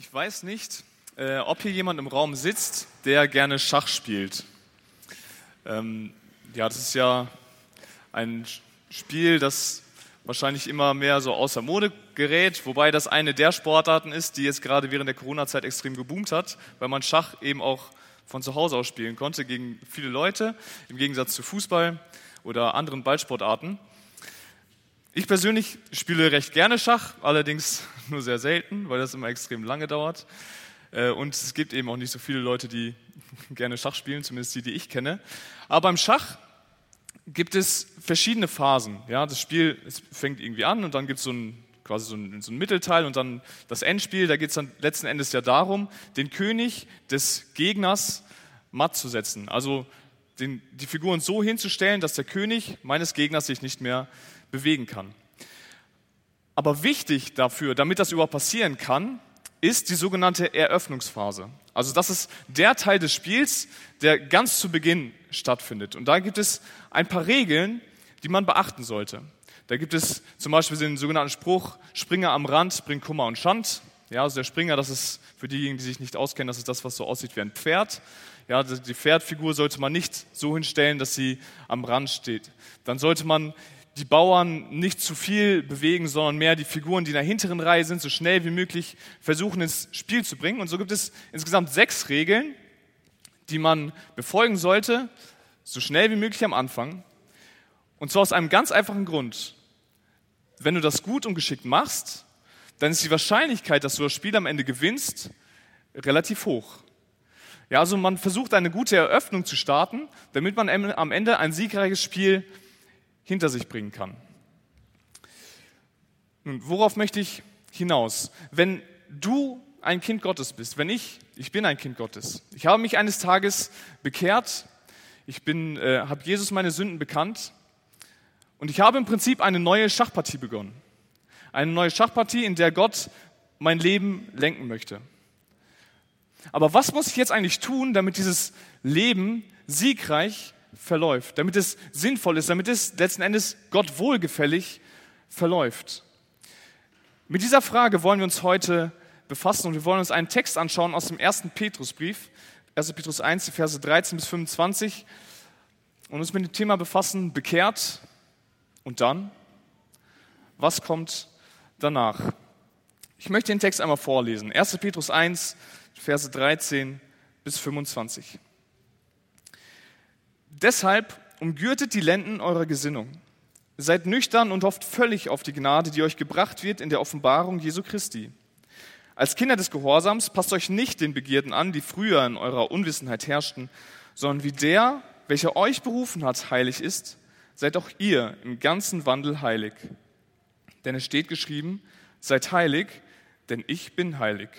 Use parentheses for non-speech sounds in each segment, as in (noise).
Ich weiß nicht, äh, ob hier jemand im Raum sitzt, der gerne Schach spielt. Ähm, ja, das ist ja ein Spiel, das wahrscheinlich immer mehr so außer Mode gerät, wobei das eine der Sportarten ist, die jetzt gerade während der Corona-Zeit extrem geboomt hat, weil man Schach eben auch von zu Hause aus spielen konnte gegen viele Leute, im Gegensatz zu Fußball oder anderen Ballsportarten. Ich persönlich spiele recht gerne Schach, allerdings (laughs) nur sehr selten, weil das immer extrem lange dauert. Äh, und es gibt eben auch nicht so viele Leute, die (laughs) gerne Schach spielen, zumindest die, die ich kenne. Aber beim Schach gibt es verschiedene Phasen. Ja, das Spiel fängt irgendwie an und dann gibt es so ein, quasi so ein, so ein Mittelteil und dann das Endspiel. Da geht es dann letzten Endes ja darum, den König des Gegners matt zu setzen. Also den, die Figuren so hinzustellen, dass der König meines Gegners sich nicht mehr bewegen kann. Aber wichtig dafür, damit das überhaupt passieren kann, ist die sogenannte Eröffnungsphase. Also das ist der Teil des Spiels, der ganz zu Beginn stattfindet. Und da gibt es ein paar Regeln, die man beachten sollte. Da gibt es zum Beispiel den sogenannten Spruch, Springer am Rand bringt Kummer und Schand. Ja, also der Springer, das ist für diejenigen, die sich nicht auskennen, das ist das, was so aussieht wie ein Pferd. Ja, die Pferdfigur sollte man nicht so hinstellen, dass sie am Rand steht. Dann sollte man die Bauern nicht zu viel bewegen, sondern mehr die Figuren, die in der hinteren Reihe sind, so schnell wie möglich versuchen ins Spiel zu bringen. Und so gibt es insgesamt sechs Regeln, die man befolgen sollte, so schnell wie möglich am Anfang. Und zwar aus einem ganz einfachen Grund. Wenn du das gut und geschickt machst, dann ist die Wahrscheinlichkeit, dass du das Spiel am Ende gewinnst, relativ hoch. Ja, also man versucht eine gute Eröffnung zu starten, damit man am Ende ein siegreiches Spiel hinter sich bringen kann. Nun, worauf möchte ich hinaus? Wenn du ein Kind Gottes bist, wenn ich, ich bin ein Kind Gottes, ich habe mich eines Tages bekehrt, ich bin, äh, habe Jesus meine Sünden bekannt und ich habe im Prinzip eine neue Schachpartie begonnen. Eine neue Schachpartie, in der Gott mein Leben lenken möchte. Aber was muss ich jetzt eigentlich tun, damit dieses Leben siegreich verläuft, damit es sinnvoll ist, damit es letzten Endes Gott wohlgefällig verläuft. Mit dieser Frage wollen wir uns heute befassen und wir wollen uns einen Text anschauen aus dem ersten Petrusbrief, 1. Petrus 1, die Verse 13 bis 25 und uns mit dem Thema befassen, bekehrt und dann, was kommt danach? Ich möchte den Text einmal vorlesen. 1. Petrus 1, Verse 13 bis 25. Deshalb umgürtet die Lenden eurer Gesinnung. Seid nüchtern und hofft völlig auf die Gnade, die euch gebracht wird in der Offenbarung Jesu Christi. Als Kinder des Gehorsams passt euch nicht den Begierden an, die früher in eurer Unwissenheit herrschten, sondern wie der, welcher euch berufen hat, heilig ist, seid auch ihr im ganzen Wandel heilig. Denn es steht geschrieben, seid heilig, denn ich bin heilig.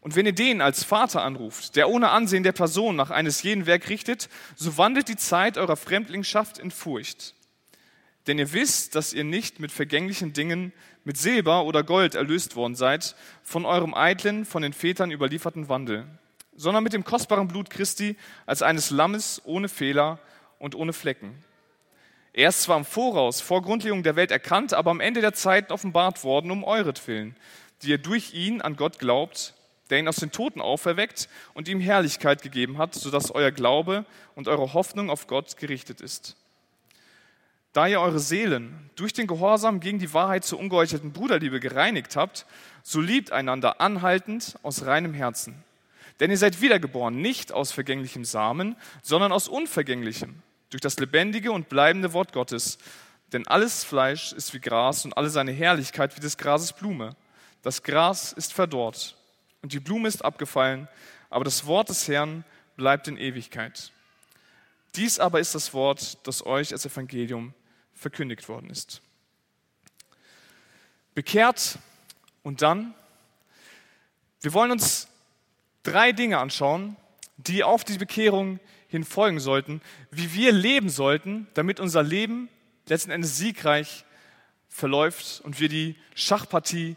Und wenn ihr den als Vater anruft, der ohne Ansehen der Person nach eines jeden Werk richtet, so wandelt die Zeit eurer Fremdlingschaft in Furcht. Denn ihr wisst, dass ihr nicht mit vergänglichen Dingen, mit Silber oder Gold erlöst worden seid, von eurem eitlen, von den Vätern überlieferten Wandel, sondern mit dem kostbaren Blut Christi als eines Lammes ohne Fehler und ohne Flecken. Er ist zwar im Voraus, vor Grundlegung der Welt erkannt, aber am Ende der Zeit offenbart worden um euretwillen, die ihr durch ihn an Gott glaubt, der ihn aus den Toten auferweckt und ihm Herrlichkeit gegeben hat, sodass euer Glaube und eure Hoffnung auf Gott gerichtet ist. Da ihr eure Seelen durch den Gehorsam gegen die Wahrheit zur ungeheuchelten Bruderliebe gereinigt habt, so liebt einander anhaltend aus reinem Herzen. Denn ihr seid wiedergeboren, nicht aus vergänglichem Samen, sondern aus unvergänglichem, durch das lebendige und bleibende Wort Gottes. Denn alles Fleisch ist wie Gras und alle seine Herrlichkeit wie des Grases Blume. Das Gras ist verdorrt und die Blume ist abgefallen, aber das Wort des Herrn bleibt in Ewigkeit. Dies aber ist das Wort, das euch als Evangelium verkündigt worden ist. Bekehrt und dann, wir wollen uns drei Dinge anschauen, die auf die Bekehrung hin folgen sollten, wie wir leben sollten, damit unser Leben letzten Endes siegreich verläuft und wir die Schachpartie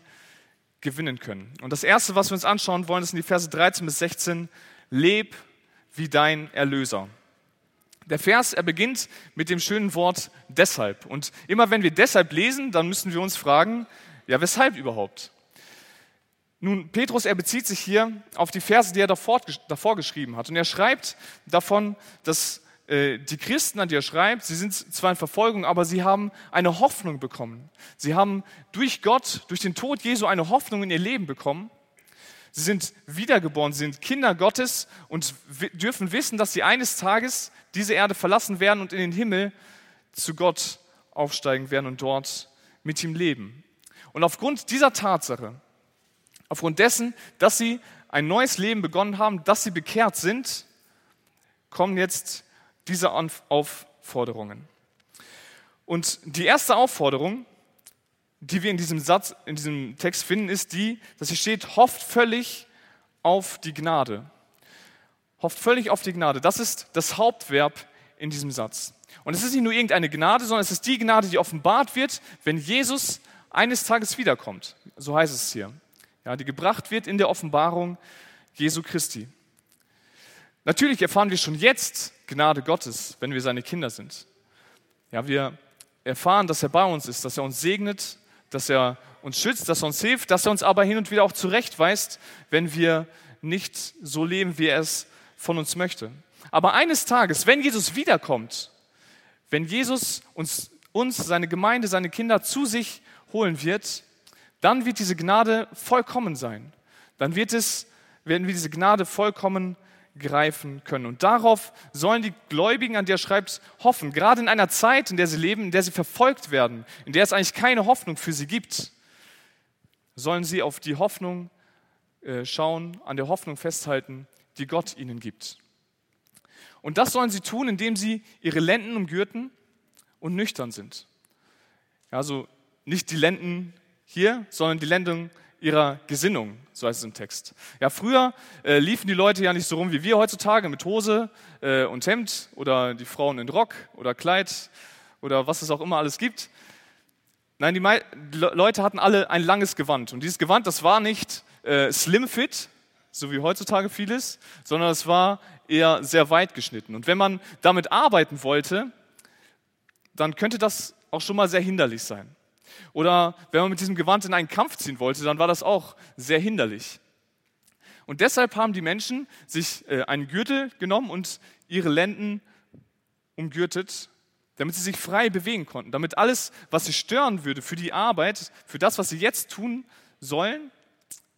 gewinnen können. Und das Erste, was wir uns anschauen wollen, sind die Verse 13 bis 16. Leb wie dein Erlöser. Der Vers, er beginnt mit dem schönen Wort deshalb. Und immer wenn wir deshalb lesen, dann müssen wir uns fragen, ja, weshalb überhaupt? Nun, Petrus, er bezieht sich hier auf die Verse, die er davor, davor geschrieben hat. Und er schreibt davon, dass äh, die Christen, an die er schreibt, sie sind zwar in Verfolgung, aber sie haben eine Hoffnung bekommen. Sie haben durch Gott, durch den Tod Jesu eine Hoffnung in ihr Leben bekommen. Sie sind wiedergeboren, sie sind Kinder Gottes und dürfen wissen, dass sie eines Tages diese Erde verlassen werden und in den Himmel zu Gott aufsteigen werden und dort mit ihm leben. Und aufgrund dieser Tatsache Aufgrund dessen, dass sie ein neues Leben begonnen haben, dass sie bekehrt sind, kommen jetzt diese Aufforderungen. Und die erste Aufforderung, die wir in diesem Satz, in diesem Text finden, ist die, dass hier steht, hofft völlig auf die Gnade. Hofft völlig auf die Gnade. Das ist das Hauptverb in diesem Satz. Und es ist nicht nur irgendeine Gnade, sondern es ist die Gnade, die offenbart wird, wenn Jesus eines Tages wiederkommt. So heißt es hier ja, die gebracht wird in der Offenbarung Jesu Christi. Natürlich erfahren wir schon jetzt Gnade Gottes, wenn wir seine Kinder sind. Ja, wir erfahren, dass er bei uns ist, dass er uns segnet, dass er uns schützt, dass er uns hilft, dass er uns aber hin und wieder auch zurechtweist, wenn wir nicht so leben, wie er es von uns möchte. Aber eines Tages, wenn Jesus wiederkommt, wenn Jesus uns, uns seine Gemeinde, seine Kinder zu sich holen wird, dann wird diese Gnade vollkommen sein. Dann wird es, werden wir diese Gnade vollkommen greifen können. Und darauf sollen die Gläubigen, an der er schreibt, hoffen. Gerade in einer Zeit, in der sie leben, in der sie verfolgt werden, in der es eigentlich keine Hoffnung für sie gibt, sollen sie auf die Hoffnung äh, schauen, an der Hoffnung festhalten, die Gott ihnen gibt. Und das sollen sie tun, indem sie ihre Lenden umgürten und nüchtern sind. Also nicht die Lenden hier, sondern die Lendung ihrer Gesinnung, so heißt es im Text. Ja, früher äh, liefen die Leute ja nicht so rum wie wir heutzutage mit Hose äh, und Hemd oder die Frauen in Rock oder Kleid oder was es auch immer alles gibt. Nein, die, die Leute hatten alle ein langes Gewand und dieses Gewand, das war nicht äh, slim fit, so wie heutzutage vieles, sondern es war eher sehr weit geschnitten. Und wenn man damit arbeiten wollte, dann könnte das auch schon mal sehr hinderlich sein. Oder wenn man mit diesem Gewand in einen Kampf ziehen wollte, dann war das auch sehr hinderlich. Und deshalb haben die Menschen sich äh, einen Gürtel genommen und ihre Lenden umgürtet, damit sie sich frei bewegen konnten, damit alles, was sie stören würde für die Arbeit, für das, was sie jetzt tun sollen,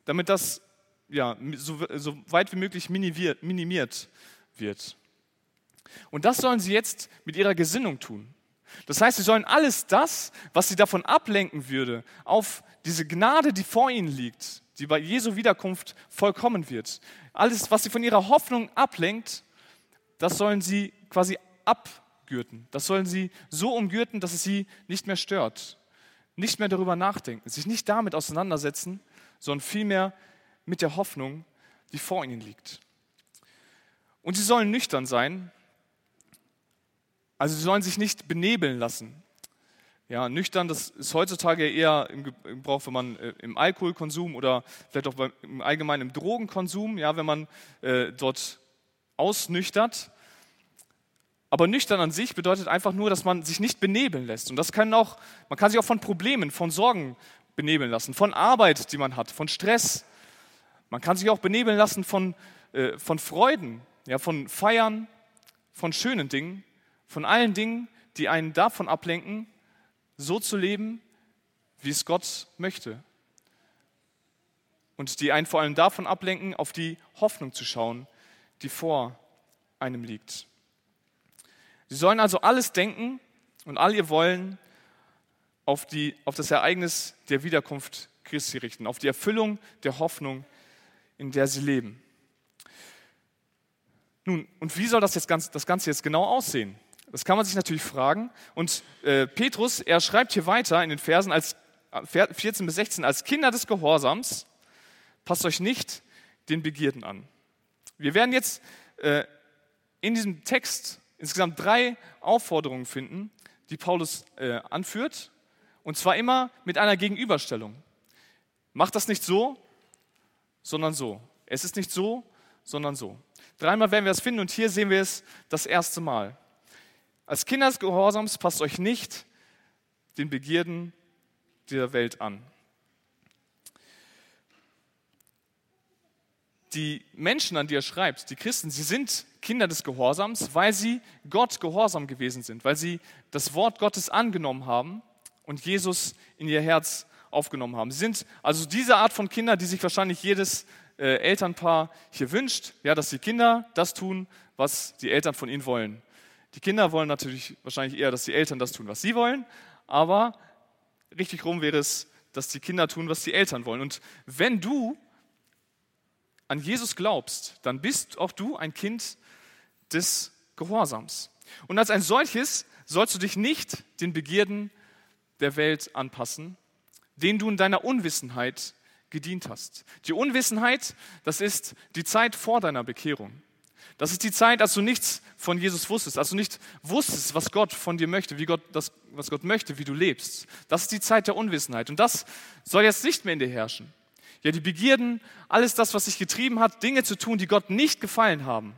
damit das ja, so, so weit wie möglich minimiert, minimiert wird. Und das sollen sie jetzt mit ihrer Gesinnung tun. Das heißt, sie sollen alles das, was sie davon ablenken würde, auf diese Gnade, die vor ihnen liegt, die bei Jesu Wiederkunft vollkommen wird. Alles, was sie von ihrer Hoffnung ablenkt, das sollen sie quasi abgürten. Das sollen sie so umgürten, dass es sie nicht mehr stört. Nicht mehr darüber nachdenken, sich nicht damit auseinandersetzen, sondern vielmehr mit der Hoffnung, die vor ihnen liegt. Und sie sollen nüchtern sein, also sie sollen sich nicht benebeln lassen. Ja, nüchtern, das ist heutzutage eher im Gebrauch, wenn man äh, im Alkoholkonsum oder vielleicht auch im Allgemeinen im Drogenkonsum, ja, wenn man äh, dort ausnüchtert. Aber nüchtern an sich bedeutet einfach nur, dass man sich nicht benebeln lässt. Und das kann auch, man kann sich auch von Problemen, von Sorgen benebeln lassen, von Arbeit, die man hat, von Stress. Man kann sich auch benebeln lassen von, äh, von Freuden, ja, von Feiern, von schönen Dingen von allen Dingen, die einen davon ablenken, so zu leben, wie es Gott möchte. Und die einen vor allem davon ablenken, auf die Hoffnung zu schauen, die vor einem liegt. Sie sollen also alles denken und all ihr Wollen auf, die, auf das Ereignis der Wiederkunft Christi richten, auf die Erfüllung der Hoffnung, in der sie leben. Nun, und wie soll das, jetzt ganz, das Ganze jetzt genau aussehen? Das kann man sich natürlich fragen. Und äh, Petrus, er schreibt hier weiter in den Versen als, 14 bis 16, als Kinder des Gehorsams, passt euch nicht den Begierden an. Wir werden jetzt äh, in diesem Text insgesamt drei Aufforderungen finden, die Paulus äh, anführt. Und zwar immer mit einer Gegenüberstellung. Macht das nicht so, sondern so. Es ist nicht so, sondern so. Dreimal werden wir es finden und hier sehen wir es das erste Mal. Als Kinder des Gehorsams passt euch nicht den Begierden der Welt an. die Menschen, an die er schreibt, die Christen, sie sind Kinder des Gehorsams, weil sie Gott gehorsam gewesen sind, weil sie das Wort Gottes angenommen haben und Jesus in ihr Herz aufgenommen haben. Sie sind also diese Art von Kinder, die sich wahrscheinlich jedes äh, Elternpaar hier wünscht, ja, dass die Kinder das tun, was die Eltern von ihnen wollen. Die Kinder wollen natürlich wahrscheinlich eher, dass die Eltern das tun, was sie wollen, aber richtig rum wäre es, dass die Kinder tun, was die Eltern wollen. Und wenn du an Jesus glaubst, dann bist auch du ein Kind des Gehorsams. Und als ein solches sollst du dich nicht den Begierden der Welt anpassen, denen du in deiner Unwissenheit gedient hast. Die Unwissenheit, das ist die Zeit vor deiner Bekehrung. Das ist die Zeit, als du nichts von Jesus wusstest, als du nicht wusstest, was Gott von dir möchte, wie Gott das, was Gott möchte, wie du lebst. Das ist die Zeit der Unwissenheit. Und das soll jetzt nicht mehr in dir herrschen. Ja, die Begierden, alles das, was dich getrieben hat, Dinge zu tun, die Gott nicht gefallen haben,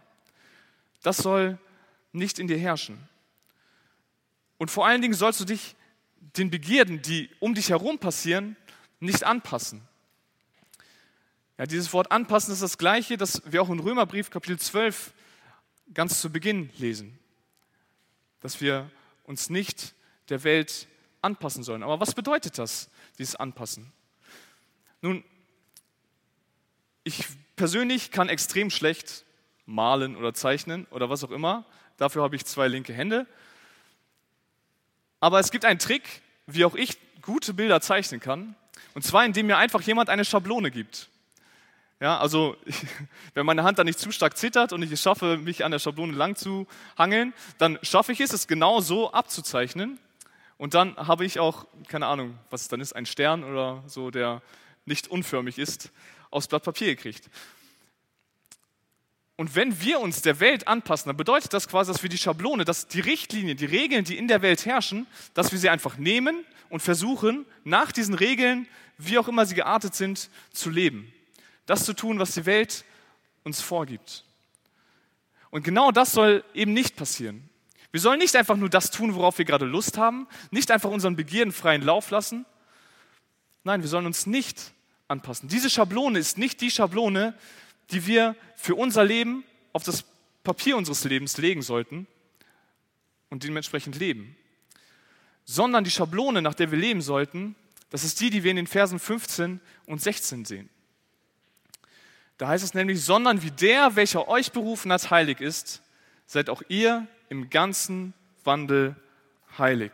das soll nicht in dir herrschen. Und vor allen Dingen sollst du dich den Begierden, die um dich herum passieren, nicht anpassen. Ja, dieses Wort anpassen ist das gleiche, das wir auch in Römerbrief Kapitel 12 ganz zu Beginn lesen. Dass wir uns nicht der Welt anpassen sollen. Aber was bedeutet das, dieses Anpassen? Nun, ich persönlich kann extrem schlecht malen oder zeichnen oder was auch immer. Dafür habe ich zwei linke Hände. Aber es gibt einen Trick, wie auch ich gute Bilder zeichnen kann. Und zwar, indem mir einfach jemand eine Schablone gibt. Ja, also (laughs) wenn meine Hand dann nicht zu stark zittert und ich es schaffe, mich an der Schablone lang zu hangeln, dann schaffe ich es, es genau so abzuzeichnen. Und dann habe ich auch, keine Ahnung, was es dann ist, ein Stern oder so, der nicht unförmig ist, aufs Blatt Papier gekriegt. Und wenn wir uns der Welt anpassen, dann bedeutet das quasi, dass wir die Schablone, dass die Richtlinien, die Regeln, die in der Welt herrschen, dass wir sie einfach nehmen und versuchen, nach diesen Regeln, wie auch immer sie geartet sind, zu leben das zu tun, was die Welt uns vorgibt. Und genau das soll eben nicht passieren. Wir sollen nicht einfach nur das tun, worauf wir gerade Lust haben, nicht einfach unseren Begierden freien Lauf lassen. Nein, wir sollen uns nicht anpassen. Diese Schablone ist nicht die Schablone, die wir für unser Leben auf das Papier unseres Lebens legen sollten und dementsprechend leben, sondern die Schablone, nach der wir leben sollten, das ist die, die wir in den Versen 15 und 16 sehen. Da heißt es nämlich, sondern wie der, welcher euch berufen hat, heilig ist, seid auch ihr im ganzen Wandel heilig.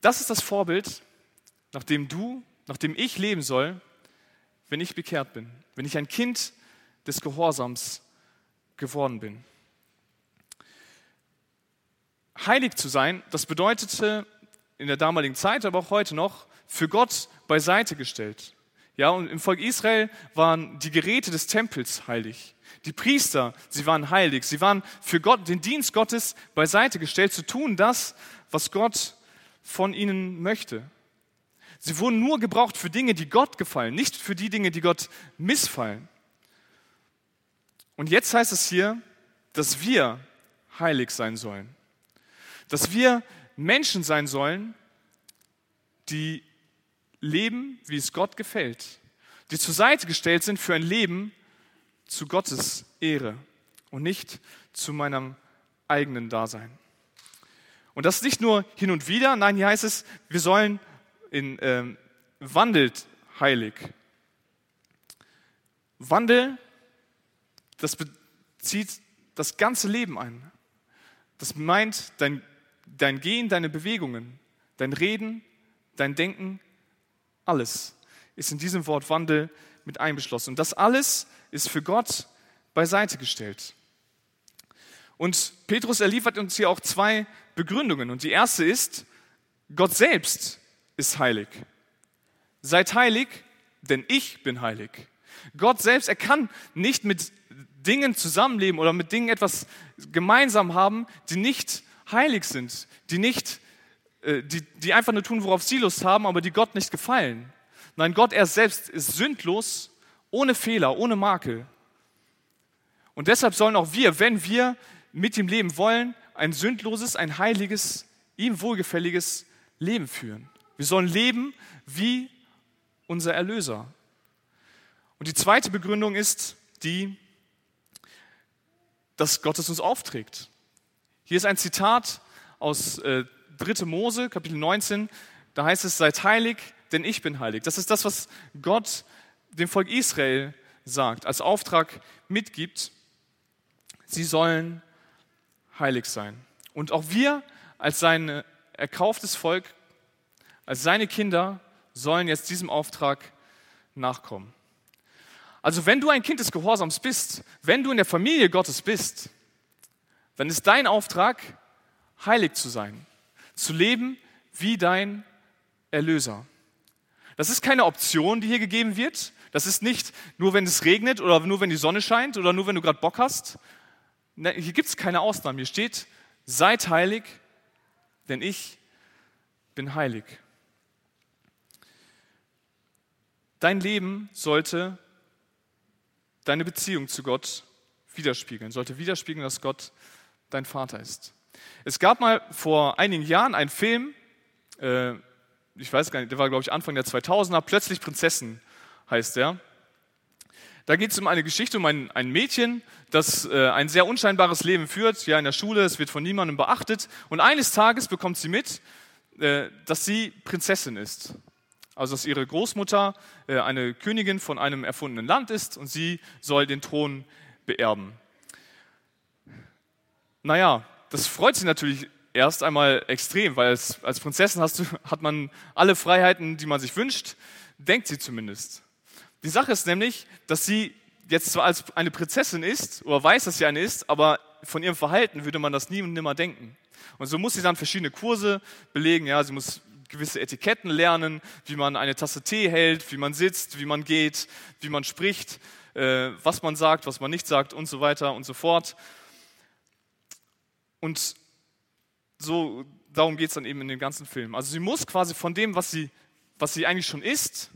Das ist das Vorbild, nach dem du, nach dem ich leben soll, wenn ich bekehrt bin, wenn ich ein Kind des Gehorsams geworden bin. Heilig zu sein, das bedeutete in der damaligen Zeit, aber auch heute noch, für Gott beiseite gestellt. Ja, und im Volk Israel waren die Geräte des Tempels heilig. Die Priester, sie waren heilig. Sie waren für Gott, den Dienst Gottes beiseite gestellt, zu tun das, was Gott von ihnen möchte. Sie wurden nur gebraucht für Dinge, die Gott gefallen, nicht für die Dinge, die Gott missfallen. Und jetzt heißt es hier, dass wir heilig sein sollen. Dass wir Menschen sein sollen, die leben, wie es Gott gefällt, die zur Seite gestellt sind für ein Leben zu Gottes Ehre und nicht zu meinem eigenen Dasein. Und das nicht nur hin und wieder, nein, hier heißt es, wir sollen in ähm, wandelt heilig. Wandel, das bezieht das ganze Leben ein. Das meint dein, dein Gehen, deine Bewegungen, dein Reden, dein Denken, alles ist in diesem Wort Wandel mit einbeschlossen. Und das alles ist für Gott beiseite gestellt. Und Petrus erliefert uns hier auch zwei Begründungen. Und die erste ist, Gott selbst ist heilig. Seid heilig, denn ich bin heilig. Gott selbst, er kann nicht mit Dingen zusammenleben oder mit Dingen etwas gemeinsam haben, die nicht heilig sind, die nicht äh, die, die einfach nur tun, worauf sie Lust haben, aber die Gott nicht gefallen. Nein, Gott er selbst ist sündlos, ohne Fehler, ohne Makel. Und deshalb sollen auch wir, wenn wir mit ihm leben wollen, ein sündloses, ein heiliges, ihm wohlgefälliges Leben führen. Wir sollen leben wie unser Erlöser. Und die zweite Begründung ist die, dass Gott es uns aufträgt. Hier ist ein Zitat aus äh, 3. Mose, Kapitel 19. Da heißt es, seid heilig, denn ich bin heilig. Das ist das, was Gott dem Volk Israel sagt, als Auftrag mitgibt. Sie sollen heilig sein. Und auch wir als sein erkauftes Volk, als seine Kinder sollen jetzt diesem Auftrag nachkommen. Also wenn du ein Kind des Gehorsams bist, wenn du in der Familie Gottes bist, dann ist dein Auftrag, heilig zu sein, zu leben wie dein Erlöser. Das ist keine Option, die hier gegeben wird. Das ist nicht nur, wenn es regnet oder nur, wenn die Sonne scheint oder nur, wenn du gerade Bock hast. Hier gibt es keine Ausnahmen. Hier steht, seid heilig, denn ich bin heilig. Dein Leben sollte deine Beziehung zu Gott widerspiegeln, sollte widerspiegeln, dass Gott dein Vater ist. Es gab mal vor einigen Jahren einen Film, äh, ich weiß gar nicht, der war glaube ich Anfang der 2000er, Plötzlich Prinzessin heißt der. Da geht es um eine Geschichte um ein, ein Mädchen, das äh, ein sehr unscheinbares Leben führt, ja in der Schule, es wird von niemandem beachtet und eines Tages bekommt sie mit, äh, dass sie Prinzessin ist. Also dass ihre Großmutter äh, eine Königin von einem erfundenen Land ist und sie soll den Thron beerben. Naja, das freut sie natürlich erst einmal extrem, weil als, als Prinzessin hast du, hat man alle Freiheiten, die man sich wünscht, denkt sie zumindest. Die Sache ist nämlich, dass sie jetzt zwar als eine Prinzessin ist oder weiß, dass sie eine ist, aber von ihrem Verhalten würde man das nie und nimmer denken. Und so muss sie dann verschiedene Kurse belegen. Ja, sie muss gewisse Etiketten lernen, wie man eine Tasse Tee hält, wie man sitzt, wie man geht, wie man spricht, äh, was man sagt, was man nicht sagt und so weiter und so fort. Und so, darum geht es dann eben in dem ganzen Film. Also sie muss quasi von dem, was sie, was sie eigentlich schon ist,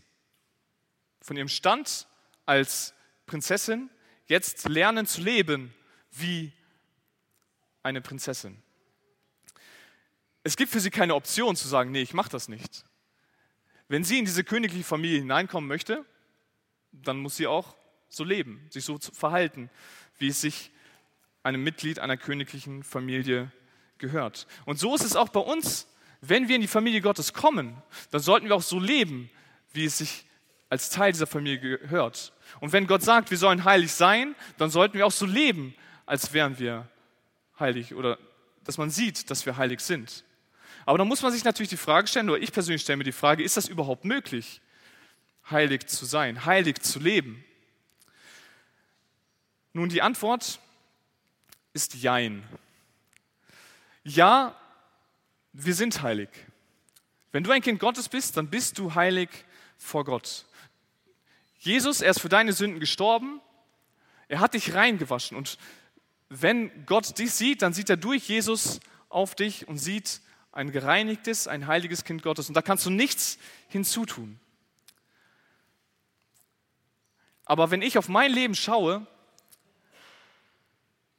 von ihrem Stand als Prinzessin, jetzt lernen zu leben wie eine Prinzessin. Es gibt für sie keine Option zu sagen, nee, ich mache das nicht. Wenn sie in diese königliche Familie hineinkommen möchte, dann muss sie auch so leben, sich so verhalten, wie es sich einem Mitglied einer königlichen Familie gehört. Und so ist es auch bei uns. Wenn wir in die Familie Gottes kommen, dann sollten wir auch so leben, wie es sich als Teil dieser Familie gehört. Und wenn Gott sagt, wir sollen heilig sein, dann sollten wir auch so leben, als wären wir heilig oder dass man sieht, dass wir heilig sind. Aber dann muss man sich natürlich die Frage stellen, oder ich persönlich stelle mir die Frage, ist das überhaupt möglich, heilig zu sein, heilig zu leben? Nun, die Antwort ist Jein. Ja, wir sind heilig. Wenn du ein Kind Gottes bist, dann bist du heilig vor Gott. Jesus, er ist für deine Sünden gestorben, er hat dich reingewaschen und wenn Gott dich sieht, dann sieht er durch Jesus auf dich und sieht, ein gereinigtes, ein heiliges Kind Gottes. Und da kannst du nichts hinzutun. Aber wenn ich auf mein Leben schaue,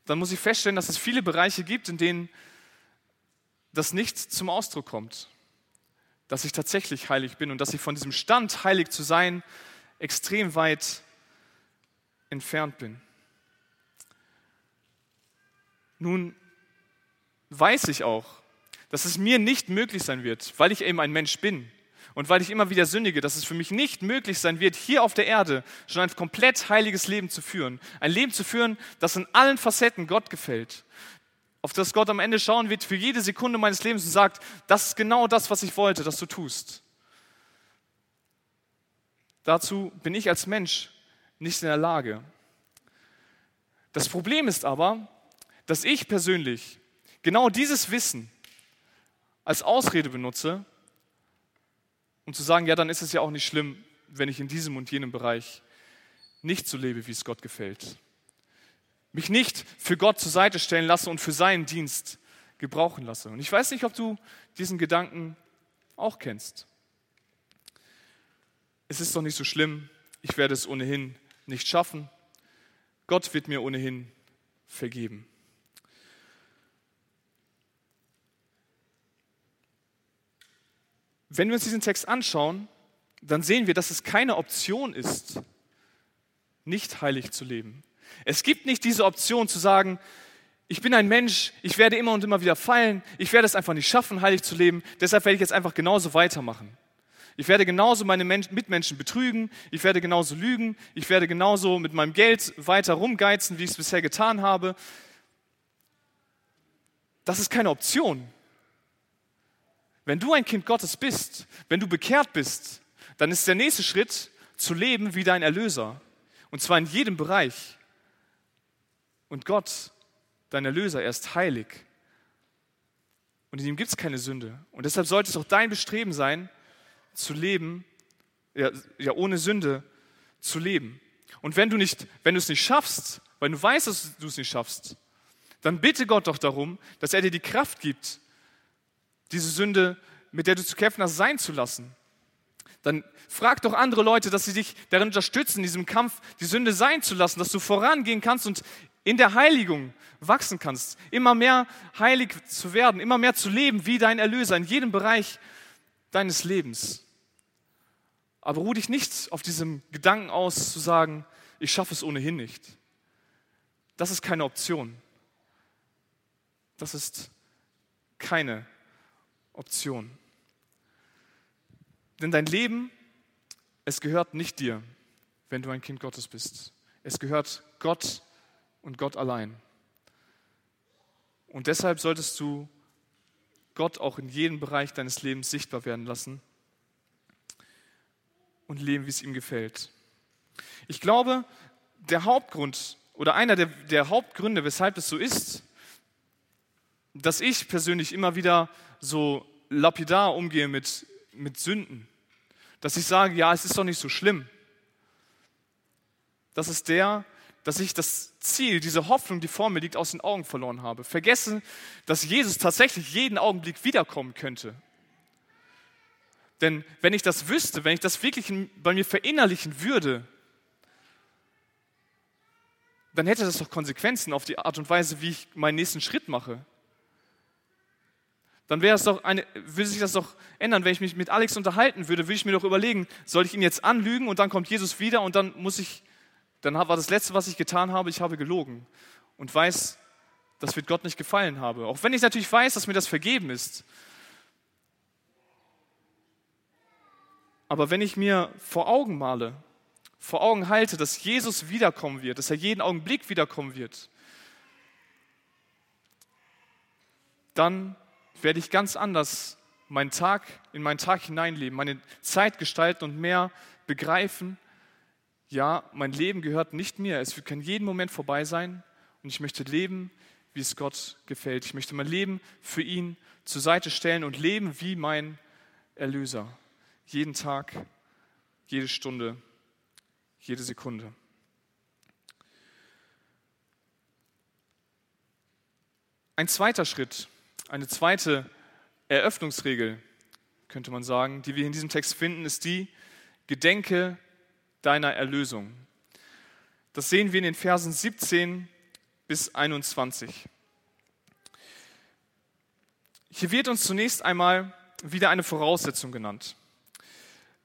dann muss ich feststellen, dass es viele Bereiche gibt, in denen das nicht zum Ausdruck kommt. Dass ich tatsächlich heilig bin und dass ich von diesem Stand, heilig zu sein, extrem weit entfernt bin. Nun weiß ich auch, dass es mir nicht möglich sein wird, weil ich eben ein Mensch bin und weil ich immer wieder sündige, dass es für mich nicht möglich sein wird, hier auf der Erde schon ein komplett heiliges Leben zu führen. Ein Leben zu führen, das in allen Facetten Gott gefällt. Auf das Gott am Ende schauen wird für jede Sekunde meines Lebens und sagt, das ist genau das, was ich wollte, dass du tust. Dazu bin ich als Mensch nicht in der Lage. Das Problem ist aber, dass ich persönlich genau dieses Wissen, als Ausrede benutze, um zu sagen, ja, dann ist es ja auch nicht schlimm, wenn ich in diesem und jenem Bereich nicht so lebe, wie es Gott gefällt. Mich nicht für Gott zur Seite stellen lasse und für seinen Dienst gebrauchen lasse. Und ich weiß nicht, ob du diesen Gedanken auch kennst. Es ist doch nicht so schlimm, ich werde es ohnehin nicht schaffen. Gott wird mir ohnehin vergeben. Wenn wir uns diesen Text anschauen, dann sehen wir, dass es keine Option ist, nicht heilig zu leben. Es gibt nicht diese Option zu sagen, ich bin ein Mensch, ich werde immer und immer wieder fallen, ich werde es einfach nicht schaffen, heilig zu leben, deshalb werde ich jetzt einfach genauso weitermachen. Ich werde genauso meine Mitmenschen betrügen, ich werde genauso lügen, ich werde genauso mit meinem Geld weiter rumgeizen, wie ich es bisher getan habe. Das ist keine Option. Wenn du ein Kind Gottes bist, wenn du bekehrt bist, dann ist der nächste Schritt zu leben wie dein Erlöser. Und zwar in jedem Bereich. Und Gott, dein Erlöser, er ist heilig. Und in ihm gibt es keine Sünde. Und deshalb sollte es auch dein Bestreben sein, zu leben, ja, ja, ohne Sünde zu leben. Und wenn du, nicht, wenn du es nicht schaffst, weil du weißt, dass du es nicht schaffst, dann bitte Gott doch darum, dass er dir die Kraft gibt, diese Sünde, mit der du zu kämpfen hast, sein zu lassen. Dann frag doch andere Leute, dass sie dich darin unterstützen, in diesem Kampf die Sünde sein zu lassen, dass du vorangehen kannst und in der Heiligung wachsen kannst, immer mehr heilig zu werden, immer mehr zu leben wie dein Erlöser in jedem Bereich deines Lebens. Aber ruh dich nicht auf diesem Gedanken aus, zu sagen, ich schaffe es ohnehin nicht. Das ist keine Option. Das ist keine Option. Denn dein Leben, es gehört nicht dir, wenn du ein Kind Gottes bist. Es gehört Gott und Gott allein. Und deshalb solltest du Gott auch in jedem Bereich deines Lebens sichtbar werden lassen und leben, wie es ihm gefällt. Ich glaube, der Hauptgrund oder einer der, der Hauptgründe, weshalb es so ist, dass ich persönlich immer wieder so lapidar umgehe mit, mit Sünden, dass ich sage, ja, es ist doch nicht so schlimm. Das ist der, dass ich das Ziel, diese Hoffnung, die vor mir liegt, aus den Augen verloren habe. Vergessen, dass Jesus tatsächlich jeden Augenblick wiederkommen könnte. Denn wenn ich das wüsste, wenn ich das wirklich bei mir verinnerlichen würde, dann hätte das doch Konsequenzen auf die Art und Weise, wie ich meinen nächsten Schritt mache. Dann wäre es doch eine, würde sich das doch ändern, wenn ich mich mit Alex unterhalten würde, würde ich mir doch überlegen, soll ich ihn jetzt anlügen und dann kommt Jesus wieder und dann muss ich dann war das Letzte, was ich getan habe, ich habe gelogen und weiß, dass wird Gott nicht gefallen habe. Auch wenn ich natürlich weiß, dass mir das vergeben ist. Aber wenn ich mir vor Augen male, vor Augen halte, dass Jesus wiederkommen wird, dass er jeden Augenblick wiederkommen wird, dann werde ich ganz anders meinen Tag in meinen Tag hineinleben, meine Zeit gestalten und mehr begreifen, ja, mein Leben gehört nicht mir. Es kann jeden Moment vorbei sein und ich möchte leben, wie es Gott gefällt. Ich möchte mein Leben für ihn zur Seite stellen und leben wie mein Erlöser. Jeden Tag, jede Stunde, jede Sekunde. Ein zweiter Schritt, eine zweite Eröffnungsregel, könnte man sagen, die wir in diesem Text finden, ist die, gedenke deiner Erlösung. Das sehen wir in den Versen 17 bis 21. Hier wird uns zunächst einmal wieder eine Voraussetzung genannt.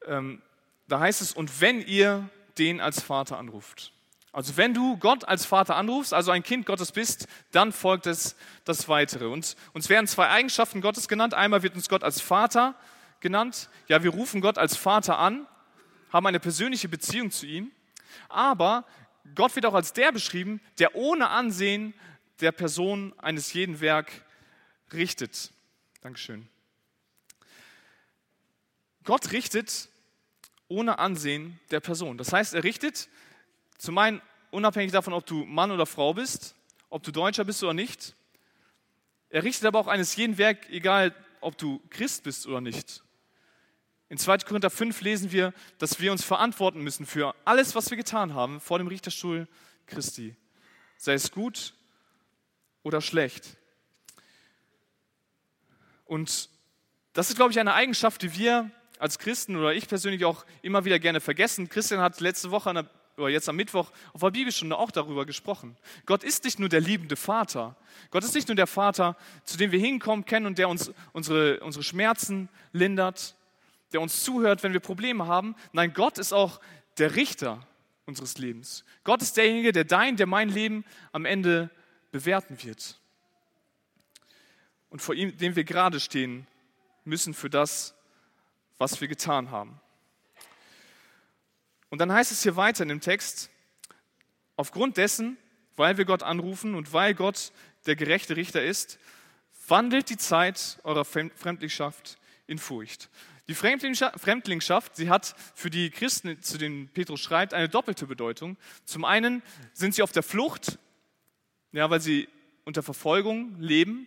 Ähm, da heißt es, und wenn ihr den als Vater anruft. Also wenn du Gott als Vater anrufst, also ein Kind Gottes bist, dann folgt es das Weitere. Und uns werden zwei Eigenschaften Gottes genannt. Einmal wird uns Gott als Vater genannt. Ja, wir rufen Gott als Vater an haben eine persönliche Beziehung zu ihm, aber Gott wird auch als der beschrieben, der ohne Ansehen der Person eines jeden Werk richtet. Dankeschön. Gott richtet ohne Ansehen der Person. Das heißt, er richtet zum einen unabhängig davon, ob du Mann oder Frau bist, ob du Deutscher bist oder nicht. Er richtet aber auch eines jeden Werk, egal ob du Christ bist oder nicht. In 2. Korinther 5 lesen wir, dass wir uns verantworten müssen für alles, was wir getan haben vor dem Richterstuhl Christi. Sei es gut oder schlecht. Und das ist, glaube ich, eine Eigenschaft, die wir als Christen oder ich persönlich auch immer wieder gerne vergessen. Christian hat letzte Woche oder jetzt am Mittwoch auf der Bibelstunde auch darüber gesprochen. Gott ist nicht nur der liebende Vater. Gott ist nicht nur der Vater, zu dem wir hinkommen kennen und der uns unsere, unsere Schmerzen lindert, der uns zuhört, wenn wir Probleme haben. Nein, Gott ist auch der Richter unseres Lebens. Gott ist derjenige, der dein, der mein Leben am Ende bewerten wird. Und vor ihm, dem wir gerade stehen müssen für das, was wir getan haben. Und dann heißt es hier weiter in dem Text, aufgrund dessen, weil wir Gott anrufen und weil Gott der gerechte Richter ist, wandelt die Zeit eurer Fremdlingschaft in Furcht. Die Fremdlingschaft, sie hat für die Christen, zu denen Petrus schreibt, eine doppelte Bedeutung. Zum einen sind sie auf der Flucht, ja, weil sie unter Verfolgung leben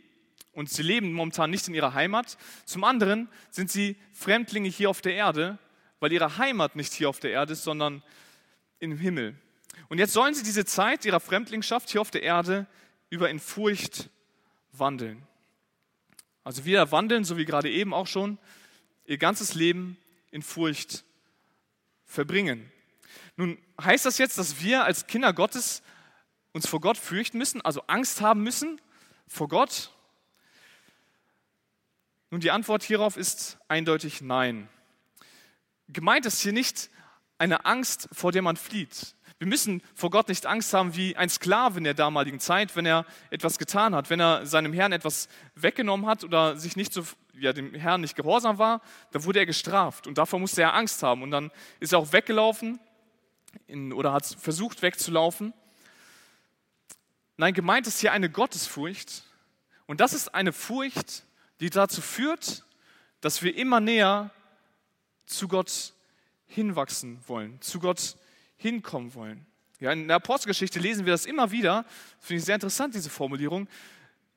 und sie leben momentan nicht in ihrer Heimat. Zum anderen sind sie Fremdlinge hier auf der Erde, weil ihre Heimat nicht hier auf der Erde ist, sondern im Himmel. Und jetzt sollen sie diese Zeit ihrer Fremdlingschaft hier auf der Erde über in Furcht wandeln. Also wir wandeln, so wie gerade eben auch schon, ihr ganzes Leben in Furcht verbringen. Nun heißt das jetzt, dass wir als Kinder Gottes uns vor Gott fürchten müssen, also Angst haben müssen vor Gott? Nun, die Antwort hierauf ist eindeutig nein. Gemeint ist hier nicht eine Angst, vor der man flieht. Wir müssen vor Gott nicht Angst haben wie ein Sklave in der damaligen Zeit, wenn er etwas getan hat, wenn er seinem Herrn etwas weggenommen hat oder sich nicht so, ja, dem Herrn nicht gehorsam war, dann wurde er gestraft und davor musste er Angst haben und dann ist er auch weggelaufen in, oder hat versucht wegzulaufen. Nein, gemeint ist hier eine Gottesfurcht und das ist eine Furcht, die dazu führt, dass wir immer näher zu Gott hinwachsen wollen, zu Gott hinkommen wollen. Ja, in der Apostelgeschichte lesen wir das immer wieder. Finde ich sehr interessant, diese Formulierung.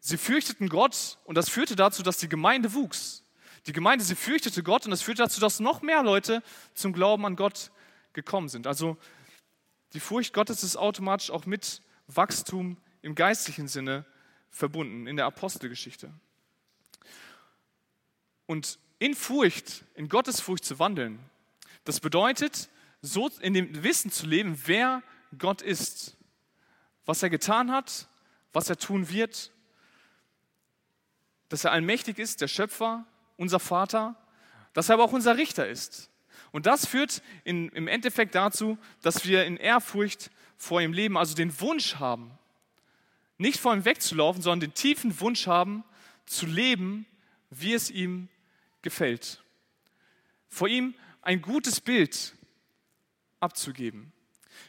Sie fürchteten Gott und das führte dazu, dass die Gemeinde wuchs. Die Gemeinde, sie fürchtete Gott und das führte dazu, dass noch mehr Leute zum Glauben an Gott gekommen sind. Also die Furcht Gottes ist automatisch auch mit Wachstum im geistlichen Sinne verbunden in der Apostelgeschichte. Und in Furcht, in Gottes Furcht zu wandeln, das bedeutet, so in dem Wissen zu leben, wer Gott ist, was er getan hat, was er tun wird, dass er allmächtig ist, der Schöpfer, unser Vater, dass er aber auch unser Richter ist. Und das führt in, im Endeffekt dazu, dass wir in Ehrfurcht vor ihm leben, also den Wunsch haben, nicht vor ihm wegzulaufen, sondern den tiefen Wunsch haben, zu leben, wie es ihm gefällt. Vor ihm ein gutes Bild abzugeben.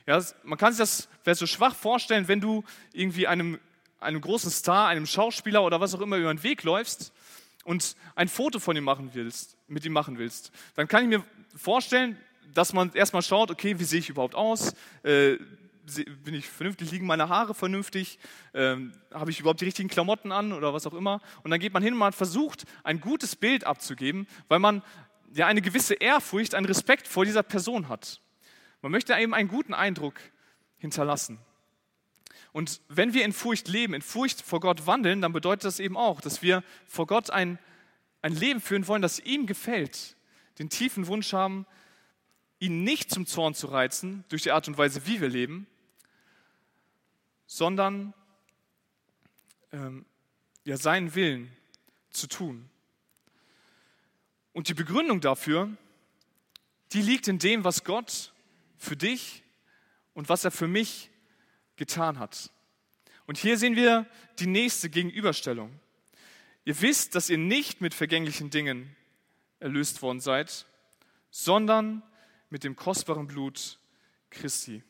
Ja, man kann sich das so schwach vorstellen, wenn du irgendwie einem, einem großen Star, einem Schauspieler oder was auch immer über den Weg läufst und ein Foto von ihm machen willst, mit ihm machen willst. Dann kann ich mir vorstellen, dass man erstmal schaut, okay, wie sehe ich überhaupt aus? Äh, bin ich vernünftig, liegen meine Haare vernünftig, ähm, habe ich überhaupt die richtigen Klamotten an oder was auch immer. Und dann geht man hin und man versucht, ein gutes Bild abzugeben, weil man ja eine gewisse Ehrfurcht, einen Respekt vor dieser Person hat. Man möchte eben einen guten Eindruck hinterlassen. Und wenn wir in Furcht leben, in Furcht vor Gott wandeln, dann bedeutet das eben auch, dass wir vor Gott ein, ein Leben führen wollen, das ihm gefällt, den tiefen Wunsch haben, ihn nicht zum Zorn zu reizen durch die Art und Weise, wie wir leben, sondern ähm, ja, seinen Willen zu tun. Und die Begründung dafür, die liegt in dem, was Gott für dich und was er für mich getan hat. Und hier sehen wir die nächste Gegenüberstellung. Ihr wisst, dass ihr nicht mit vergänglichen Dingen erlöst worden seid, sondern mit dem kostbaren Blut Christi.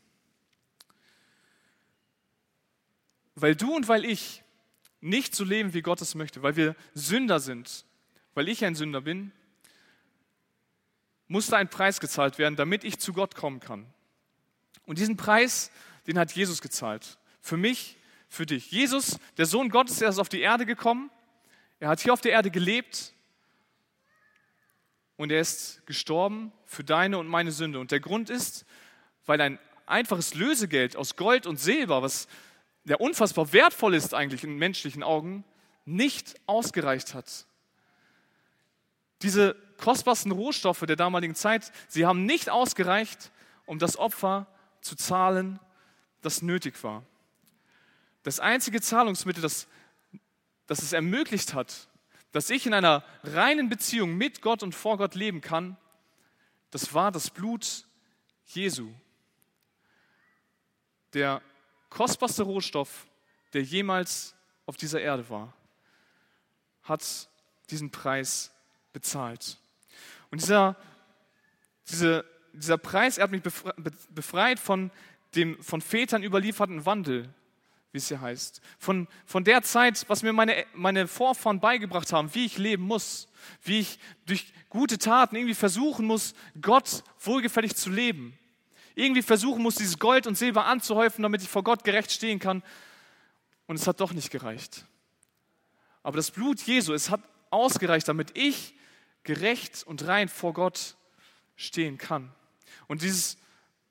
Weil du und weil ich nicht so leben, wie Gott es möchte, weil wir Sünder sind, weil ich ein Sünder bin, musste ein Preis gezahlt werden, damit ich zu Gott kommen kann. Und diesen Preis, den hat Jesus gezahlt. Für mich, für dich. Jesus, der Sohn Gottes, er ist auf die Erde gekommen. Er hat hier auf der Erde gelebt. Und er ist gestorben für deine und meine Sünde. Und der Grund ist, weil ein einfaches Lösegeld aus Gold und Silber, was ja unfassbar wertvoll ist eigentlich in menschlichen Augen, nicht ausgereicht hat. Diese kostbarsten Rohstoffe der damaligen Zeit, sie haben nicht ausgereicht, um das Opfer zu zahlen, das nötig war. Das einzige Zahlungsmittel, das, das es ermöglicht hat, dass ich in einer reinen Beziehung mit Gott und vor Gott leben kann, das war das Blut Jesu. der kostbarste Rohstoff, der jemals auf dieser Erde war, hat diesen Preis bezahlt. Und dieser, diese, dieser Preis, er hat mich befreit von dem von Vätern überlieferten Wandel, wie es hier heißt. Von, von der Zeit, was mir meine, meine Vorfahren beigebracht haben, wie ich leben muss, wie ich durch gute Taten irgendwie versuchen muss, Gott wohlgefällig zu leben. Irgendwie versuchen muss, dieses Gold und Silber anzuhäufen, damit ich vor Gott gerecht stehen kann. Und es hat doch nicht gereicht. Aber das Blut Jesu, es hat ausgereicht, damit ich gerecht und rein vor Gott stehen kann. Und dieses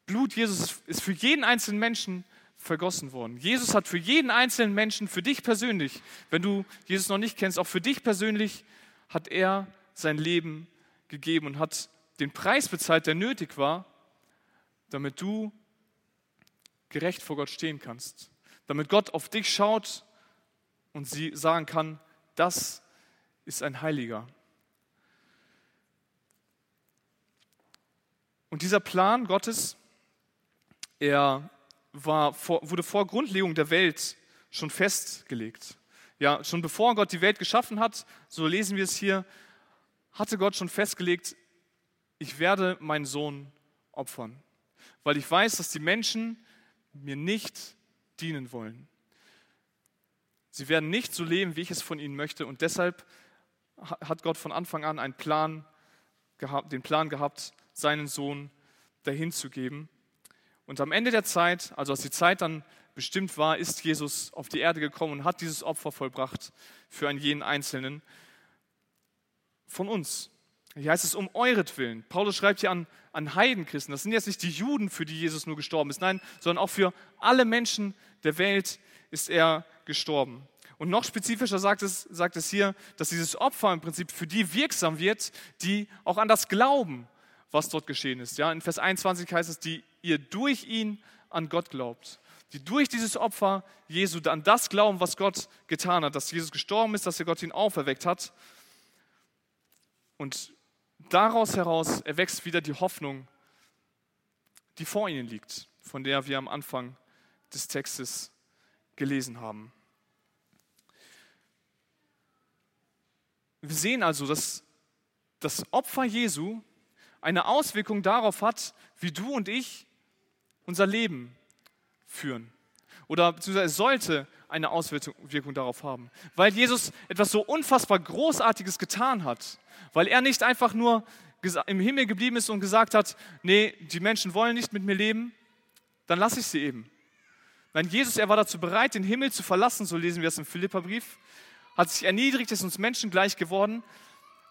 Blut Jesus ist für jeden einzelnen Menschen vergossen worden. Jesus hat für jeden einzelnen Menschen, für dich persönlich, wenn du Jesus noch nicht kennst, auch für dich persönlich, hat er sein Leben gegeben und hat den Preis bezahlt, der nötig war, damit du gerecht vor Gott stehen kannst. Damit Gott auf dich schaut und sie sagen kann, das ist ein Heiliger. Und dieser Plan Gottes, er war wurde vor Grundlegung der Welt schon festgelegt. Ja, schon bevor Gott die Welt geschaffen hat, so lesen wir es hier, hatte Gott schon festgelegt, ich werde meinen Sohn opfern, weil ich weiß, dass die Menschen mir nicht dienen wollen. Sie werden nicht so leben, wie ich es von ihnen möchte und deshalb hat Gott von Anfang an einen Plan gehabt, den Plan gehabt, seinen Sohn dahin zu geben. Und am Ende der Zeit, also als die Zeit dann bestimmt war, ist Jesus auf die Erde gekommen und hat dieses Opfer vollbracht für einen jeden Einzelnen von uns. Hier heißt es um euretwillen. Paulus schreibt hier an, an Heidenchristen. Das sind jetzt nicht die Juden, für die Jesus nur gestorben ist, nein, sondern auch für alle Menschen der Welt ist er gestorben. Und noch spezifischer sagt es, sagt es hier, dass dieses Opfer im Prinzip für die wirksam wird, die auch an das glauben, was dort geschehen ist. Ja, in Vers 21 heißt es, die ihr durch ihn an Gott glaubt. Die durch dieses Opfer Jesu an das glauben, was Gott getan hat, dass Jesus gestorben ist, dass er Gott ihn auferweckt hat. Und daraus heraus erwächst wieder die Hoffnung, die vor ihnen liegt, von der wir am Anfang des Textes gelesen haben. Wir sehen also, dass das Opfer Jesu eine Auswirkung darauf hat, wie du und ich unser Leben führen. Oder beziehungsweise sollte eine Auswirkung darauf haben. Weil Jesus etwas so unfassbar Großartiges getan hat. Weil er nicht einfach nur im Himmel geblieben ist und gesagt hat, nee, die Menschen wollen nicht mit mir leben, dann lasse ich sie eben. Nein, Jesus, er war dazu bereit, den Himmel zu verlassen, so lesen wir es im Philipperbrief, hat sich erniedrigt, ist uns Menschen gleich geworden,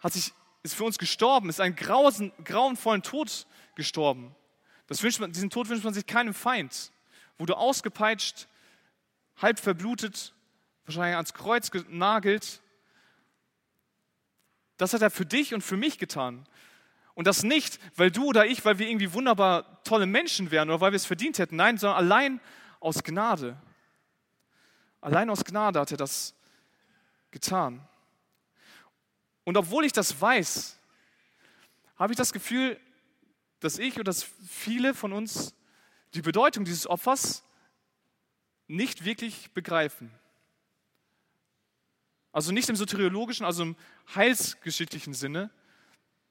hat sich ist für uns gestorben, ist einen grausen, grauenvollen Tod gestorben. Das wünscht man, diesen Tod wünscht man sich keinem Feind. Wurde ausgepeitscht, halb verblutet, wahrscheinlich ans Kreuz genagelt. Das hat er für dich und für mich getan. Und das nicht, weil du oder ich, weil wir irgendwie wunderbar tolle Menschen wären oder weil wir es verdient hätten. Nein, sondern allein aus Gnade. Allein aus Gnade hat er das getan. Und obwohl ich das weiß, habe ich das Gefühl, dass ich oder dass viele von uns die Bedeutung dieses Opfers nicht wirklich begreifen. Also nicht im soteriologischen, also im heilsgeschichtlichen Sinne.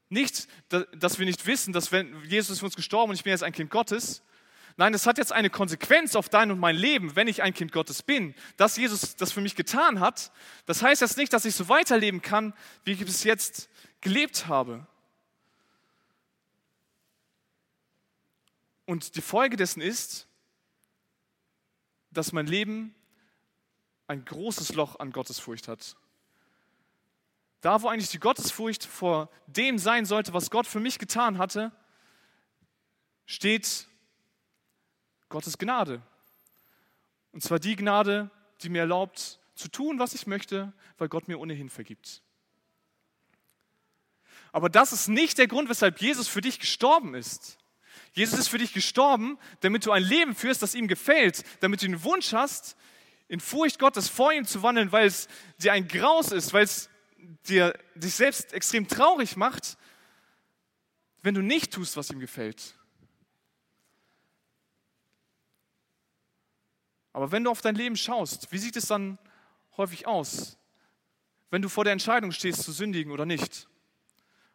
Nicht, dass wir nicht wissen, dass wenn Jesus für uns gestorben und ich bin jetzt ein Kind Gottes, Nein, es hat jetzt eine Konsequenz auf dein und mein Leben, wenn ich ein Kind Gottes bin. Dass Jesus das für mich getan hat, das heißt jetzt nicht, dass ich so weiterleben kann, wie ich bis jetzt gelebt habe. Und die Folge dessen ist, dass mein Leben ein großes Loch an Gottesfurcht hat. Da, wo eigentlich die Gottesfurcht vor dem sein sollte, was Gott für mich getan hatte, steht Gottes Gnade. Und zwar die Gnade, die mir erlaubt, zu tun, was ich möchte, weil Gott mir ohnehin vergibt. Aber das ist nicht der Grund, weshalb Jesus für dich gestorben ist. Jesus ist für dich gestorben, damit du ein Leben führst, das ihm gefällt, damit du den Wunsch hast, in Furcht Gottes vor ihm zu wandeln, weil es dir ein Graus ist, weil es dir dich selbst extrem traurig macht, wenn du nicht tust, was ihm gefällt. Aber wenn du auf dein Leben schaust, wie sieht es dann häufig aus? Wenn du vor der Entscheidung stehst, zu sündigen oder nicht.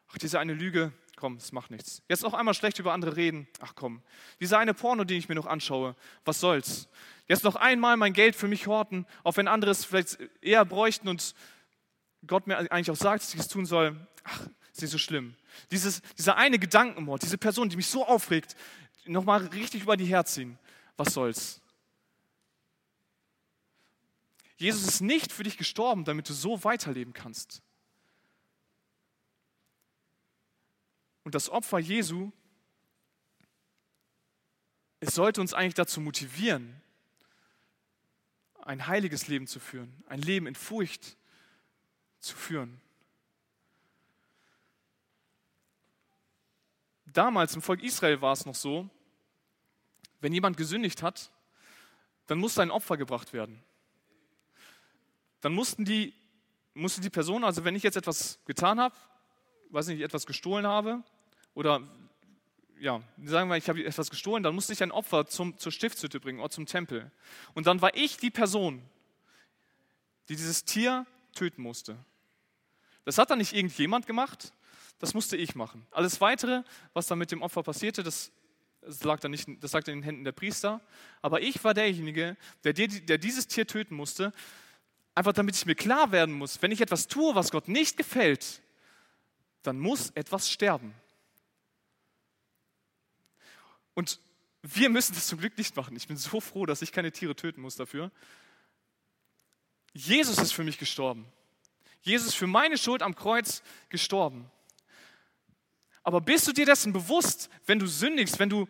Ach, diese eine Lüge, komm, es macht nichts. Jetzt noch einmal schlecht über andere reden, ach komm. Dieser eine Porno, den ich mir noch anschaue, was soll's? Jetzt noch einmal mein Geld für mich horten, auch wenn andere es vielleicht eher bräuchten und Gott mir eigentlich auch sagt, dass ich es tun soll. Ach, ist nicht so schlimm. Dieses, dieser eine Gedankenmord, diese Person, die mich so aufregt, nochmal richtig über die Herz ziehen. Was soll's? Jesus ist nicht für dich gestorben, damit du so weiterleben kannst. Und das Opfer Jesu, es sollte uns eigentlich dazu motivieren, ein heiliges Leben zu führen, ein Leben in Furcht zu führen. Damals im Volk Israel war es noch so, wenn jemand gesündigt hat, dann musste ein Opfer gebracht werden. Dann mussten die, musste die Person, also wenn ich jetzt etwas getan habe, weiß nicht, etwas gestohlen habe oder ja, sagen wir, ich habe etwas gestohlen, dann musste ich ein Opfer zum, zur Stiftshütte bringen oder zum Tempel. Und dann war ich die Person, die dieses Tier töten musste. Das hat dann nicht irgendjemand gemacht, das musste ich machen. Alles Weitere, was dann mit dem Opfer passierte, das, das lag dann nicht, das lag in den Händen der Priester. Aber ich war derjenige, der, der dieses Tier töten musste, einfach damit ich mir klar werden muss, wenn ich etwas tue, was Gott nicht gefällt, dann muss etwas sterben. Und wir müssen das zum Glück nicht machen. Ich bin so froh, dass ich keine Tiere töten muss dafür. Jesus ist für mich gestorben. Jesus ist für meine Schuld am Kreuz gestorben. Aber bist du dir dessen bewusst, wenn du sündigst, wenn du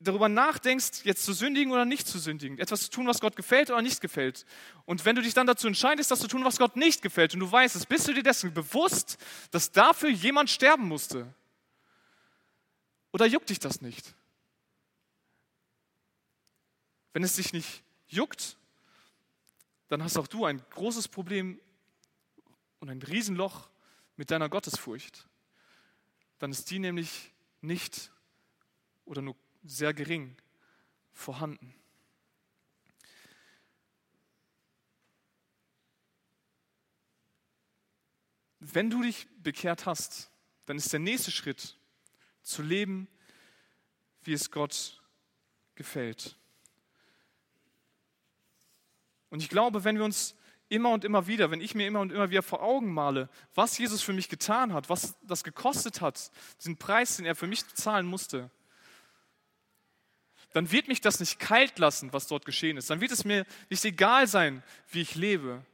darüber nachdenkst, jetzt zu sündigen oder nicht zu sündigen, etwas zu tun, was Gott gefällt oder nicht gefällt. Und wenn du dich dann dazu entscheidest, das zu tun, was Gott nicht gefällt, und du weißt es, bist du dir dessen bewusst, dass dafür jemand sterben musste? Oder juckt dich das nicht? Wenn es dich nicht juckt, dann hast auch du ein großes Problem und ein Riesenloch mit deiner Gottesfurcht. Dann ist die nämlich nicht oder nur sehr gering vorhanden. Wenn du dich bekehrt hast, dann ist der nächste Schritt zu leben, wie es Gott gefällt. Und ich glaube, wenn wir uns immer und immer wieder, wenn ich mir immer und immer wieder vor Augen male, was Jesus für mich getan hat, was das gekostet hat, diesen Preis, den er für mich zahlen musste, dann wird mich das nicht kalt lassen, was dort geschehen ist. Dann wird es mir nicht egal sein, wie ich lebe,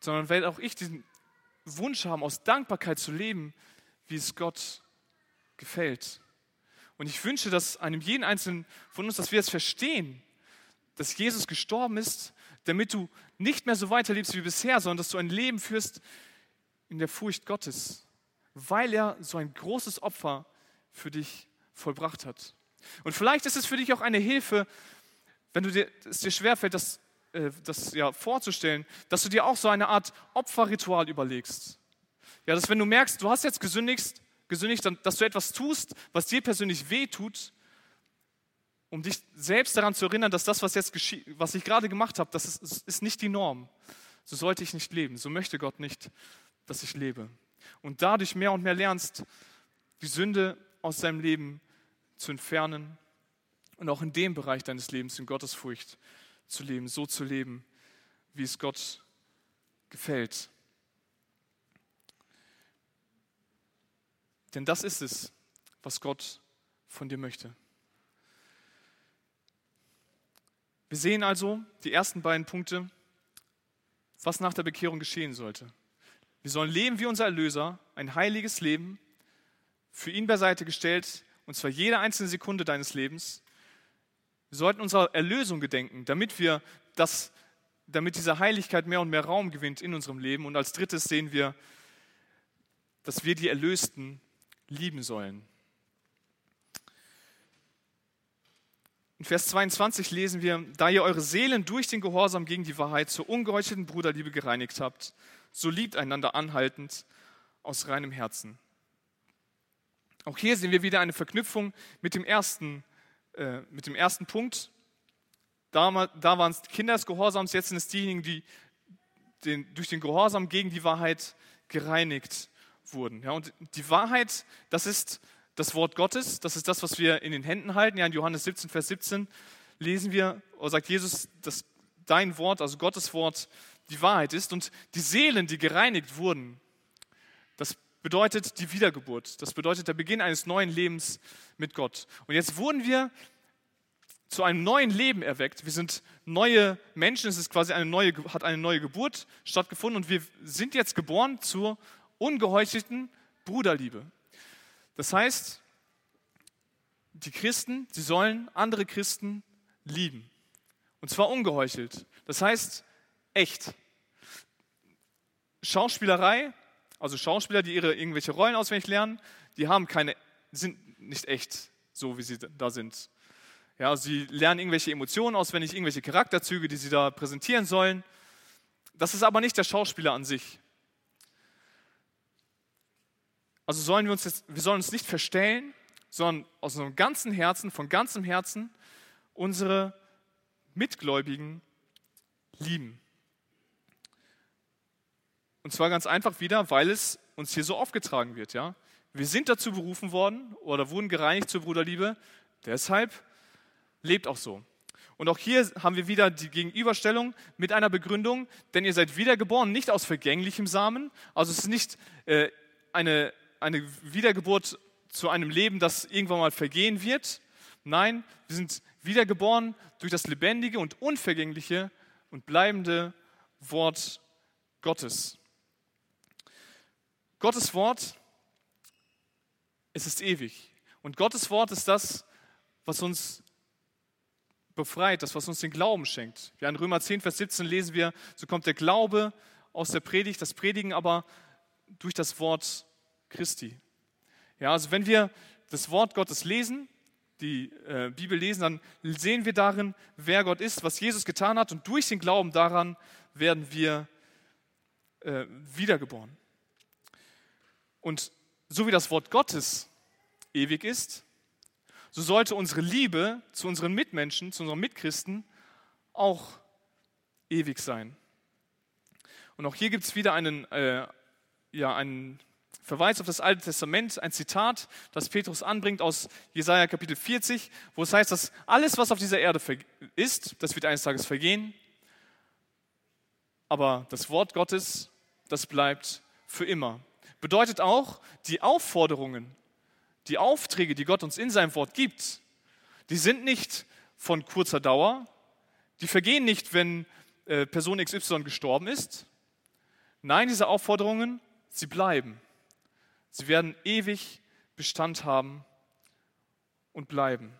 sondern werde auch ich diesen Wunsch haben, aus Dankbarkeit zu leben, wie es Gott gefällt. Und ich wünsche, dass einem jeden Einzelnen von uns, dass wir es verstehen, dass Jesus gestorben ist, damit du nicht mehr so weiterlebst wie bisher, sondern dass du ein Leben führst in der Furcht Gottes, weil er so ein großes Opfer für dich vollbracht hat. Und vielleicht ist es für dich auch eine Hilfe, wenn du dir, es dir schwerfällt, das, äh, das ja, vorzustellen, dass du dir auch so eine Art Opferritual überlegst. Ja, dass wenn du merkst, du hast jetzt gesündigt, gesündigt, dass du etwas tust, was dir persönlich weh tut, um dich selbst daran zu erinnern, dass das, was, jetzt was ich gerade gemacht habe, das ist, ist nicht die Norm. So sollte ich nicht leben. So möchte Gott nicht, dass ich lebe. Und dadurch mehr und mehr lernst, die Sünde aus deinem Leben zu entfernen und auch in dem Bereich deines Lebens in Gottesfurcht zu leben, so zu leben, wie es Gott gefällt. Denn das ist es, was Gott von dir möchte. Wir sehen also die ersten beiden Punkte, was nach der Bekehrung geschehen sollte. Wir sollen leben wie unser Erlöser, ein heiliges Leben, für ihn beiseite gestellt, und zwar jede einzelne Sekunde deines Lebens. Wir sollten unserer Erlösung gedenken, damit wir das, damit diese Heiligkeit mehr und mehr Raum gewinnt in unserem Leben. Und als drittes sehen wir, dass wir die Erlösten lieben sollen. In Vers 22 lesen wir, da ihr eure Seelen durch den Gehorsam gegen die Wahrheit zur ungeheuchelten Bruderliebe gereinigt habt, so liebt einander anhaltend aus reinem Herzen. Auch hier sehen wir wieder eine Verknüpfung mit dem ersten, äh, mit dem ersten Punkt. Da, da waren es Kinder des Gehorsams, jetzt sind es diejenigen, die den, durch den Gehorsam gegen die Wahrheit gereinigt wurden. Ja, und die Wahrheit, das ist das Wort Gottes, das ist das, was wir in den Händen halten. Ja, in Johannes 17, Vers 17 lesen wir, oder sagt Jesus, dass dein Wort, also Gottes Wort, die Wahrheit ist. Und die Seelen, die gereinigt wurden, das bedeutet die Wiedergeburt. Das bedeutet der Beginn eines neuen Lebens mit Gott. Und jetzt wurden wir zu einem neuen Leben erweckt. Wir sind neue Menschen. Es ist quasi eine neue, hat eine neue Geburt stattgefunden und wir sind jetzt geboren zur ungeheuchelten Bruderliebe. Das heißt, die Christen, sie sollen andere Christen lieben. Und zwar ungeheuchelt. Das heißt, echt. Schauspielerei, also Schauspieler, die ihre irgendwelche Rollen auswendig lernen, die haben keine, sind nicht echt, so wie sie da sind. Ja, sie lernen irgendwelche Emotionen auswendig, irgendwelche Charakterzüge, die sie da präsentieren sollen. Das ist aber nicht der Schauspieler an sich. Also sollen wir uns jetzt, wir sollen uns nicht verstellen, sondern aus unserem ganzen Herzen, von ganzem Herzen unsere Mitgläubigen lieben. Und zwar ganz einfach wieder, weil es uns hier so aufgetragen wird. Ja? Wir sind dazu berufen worden oder wurden gereinigt zur Bruderliebe. Deshalb lebt auch so. Und auch hier haben wir wieder die Gegenüberstellung mit einer Begründung, denn ihr seid wiedergeboren, nicht aus vergänglichem Samen. Also es ist nicht äh, eine, eine Wiedergeburt zu einem Leben, das irgendwann mal vergehen wird. Nein, wir sind wiedergeboren durch das lebendige und unvergängliche und bleibende Wort Gottes. Gottes Wort, es ist ewig. Und Gottes Wort ist das, was uns befreit, das, was uns den Glauben schenkt. Ja, in Römer 10, Vers 17 lesen wir, so kommt der Glaube aus der Predigt, das Predigen aber durch das Wort Christi. Ja, also wenn wir das Wort Gottes lesen, die äh, Bibel lesen, dann sehen wir darin, wer Gott ist, was Jesus getan hat und durch den Glauben daran werden wir äh, wiedergeboren. Und so wie das Wort Gottes ewig ist, so sollte unsere Liebe zu unseren Mitmenschen, zu unseren Mitchristen auch ewig sein. Und auch hier gibt es wieder einen, äh, ja, einen Verweis auf das Alte Testament, ein Zitat, das Petrus anbringt aus Jesaja Kapitel 40, wo es heißt, dass alles, was auf dieser Erde ist, das wird eines Tages vergehen, aber das Wort Gottes, das bleibt für immer. Bedeutet auch, die Aufforderungen, die Aufträge, die Gott uns in seinem Wort gibt, die sind nicht von kurzer Dauer, die vergehen nicht, wenn äh, Person XY gestorben ist. Nein, diese Aufforderungen, sie bleiben. Sie werden ewig Bestand haben und bleiben.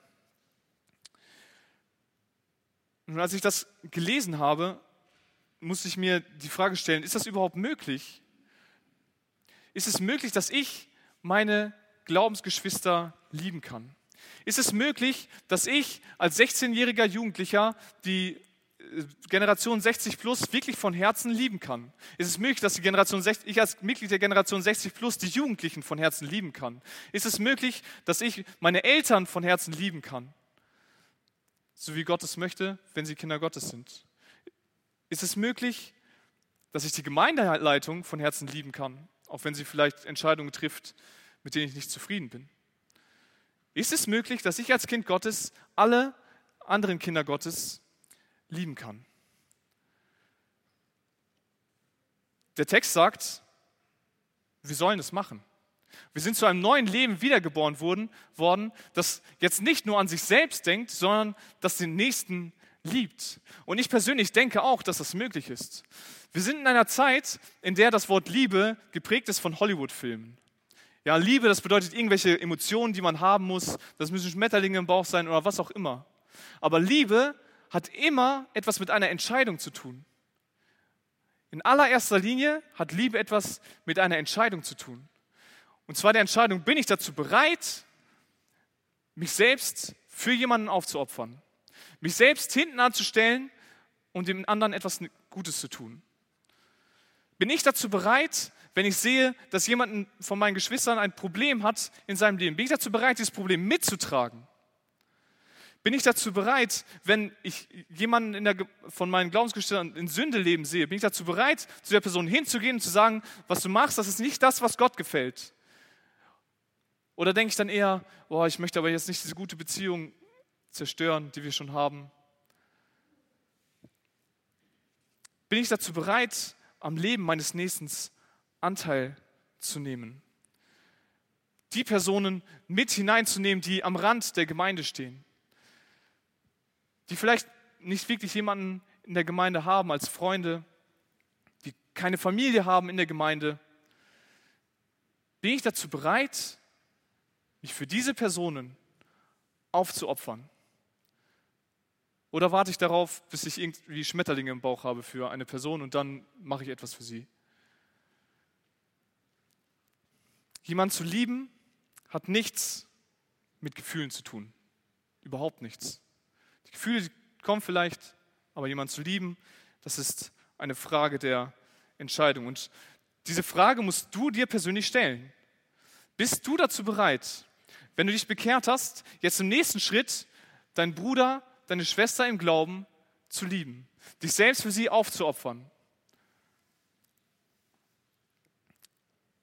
Und als ich das gelesen habe, musste ich mir die Frage stellen, ist das überhaupt möglich? Ist es möglich, dass ich meine Glaubensgeschwister lieben kann? Ist es möglich, dass ich als 16-jähriger Jugendlicher die äh, Generation 60 plus wirklich von Herzen lieben kann? Ist es möglich, dass die Generation 60, ich als Mitglied der Generation 60 plus die Jugendlichen von Herzen lieben kann? Ist es möglich, dass ich meine Eltern von Herzen lieben kann? So wie Gott es möchte, wenn sie Kinder Gottes sind. Ist es möglich, dass ich die Gemeindeleitung von Herzen lieben kann, auch wenn sie vielleicht Entscheidungen trifft, mit denen ich nicht zufrieden bin? Ist es möglich, dass ich als Kind Gottes alle anderen Kinder Gottes lieben kann? Der Text sagt, wir sollen es machen. Wir sind zu einem neuen Leben wiedergeboren worden, das jetzt nicht nur an sich selbst denkt, sondern das den Nächsten liebt. Und ich persönlich denke auch, dass das möglich ist. Wir sind in einer Zeit, in der das Wort Liebe geprägt ist von Hollywood-Filmen. Ja, Liebe, das bedeutet irgendwelche Emotionen, die man haben muss. Das müssen Schmetterlinge im Bauch sein oder was auch immer. Aber Liebe hat immer etwas mit einer Entscheidung zu tun. In allererster Linie hat Liebe etwas mit einer Entscheidung zu tun. Und zwar der Entscheidung, bin ich dazu bereit, mich selbst für jemanden aufzuopfern? Mich selbst hinten anzustellen und dem anderen etwas Gutes zu tun? Bin ich dazu bereit, wenn ich sehe, dass jemand von meinen Geschwistern ein Problem hat in seinem Leben, bin ich dazu bereit, dieses Problem mitzutragen? Bin ich dazu bereit, wenn ich jemanden der, von meinen Glaubensgeschwistern in Sünde leben sehe, bin ich dazu bereit, zu der Person hinzugehen und zu sagen, was du machst, das ist nicht das, was Gott gefällt? Oder denke ich dann eher, boah, ich möchte aber jetzt nicht diese gute Beziehung zerstören, die wir schon haben? Bin ich dazu bereit, am Leben meines Nächsten Anteil zu nehmen? Die Personen mit hineinzunehmen, die am Rand der Gemeinde stehen? die vielleicht nicht wirklich jemanden in der Gemeinde haben als Freunde, die keine Familie haben in der Gemeinde, bin ich dazu bereit, mich für diese Personen aufzuopfern? Oder warte ich darauf, bis ich irgendwie Schmetterlinge im Bauch habe für eine Person und dann mache ich etwas für sie? Jemand zu lieben hat nichts mit Gefühlen zu tun. Überhaupt nichts. Die Gefühle kommen vielleicht, aber jemanden zu lieben, das ist eine Frage der Entscheidung. Und diese Frage musst du dir persönlich stellen. Bist du dazu bereit, wenn du dich bekehrt hast, jetzt im nächsten Schritt deinen Bruder, deine Schwester im Glauben zu lieben, dich selbst für sie aufzuopfern?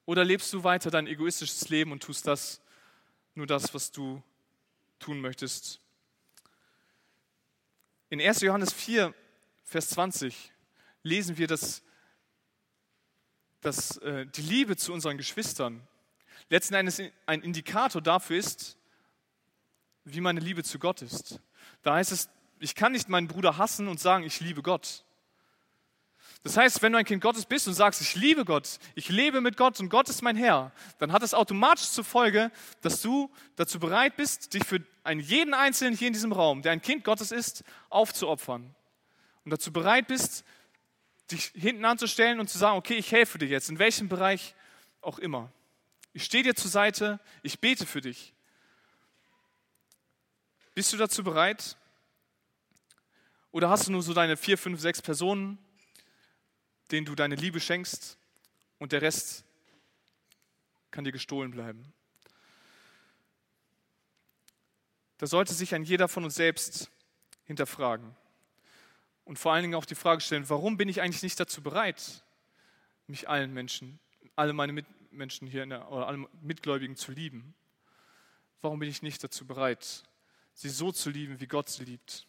Oder lebst du weiter dein egoistisches Leben und tust das, nur das, was du tun möchtest in 1. Johannes 4, Vers 20 lesen wir, dass, dass äh, die Liebe zu unseren Geschwistern letzten Endes ein Indikator dafür ist, wie meine Liebe zu Gott ist. Da heißt es, ich kann nicht meinen Bruder hassen und sagen, ich liebe Gott. Das heißt, wenn du ein Kind Gottes bist und sagst, ich liebe Gott, ich lebe mit Gott und Gott ist mein Herr, dann hat es automatisch zur Folge, dass du dazu bereit bist, dich für einen jeden Einzelnen hier in diesem Raum, der ein Kind Gottes ist, aufzuopfern. Und dazu bereit bist, dich hinten anzustellen und zu sagen, okay, ich helfe dir jetzt, in welchem Bereich auch immer. Ich stehe dir zur Seite, ich bete für dich. Bist du dazu bereit? Oder hast du nur so deine vier, fünf, sechs Personen, denen du deine Liebe schenkst und der Rest kann dir gestohlen bleiben. Da sollte sich ein jeder von uns selbst hinterfragen und vor allen Dingen auch die Frage stellen, warum bin ich eigentlich nicht dazu bereit, mich allen Menschen, alle meine Mitmenschen hier der, oder alle Mitgläubigen zu lieben? Warum bin ich nicht dazu bereit, sie so zu lieben, wie Gott sie liebt?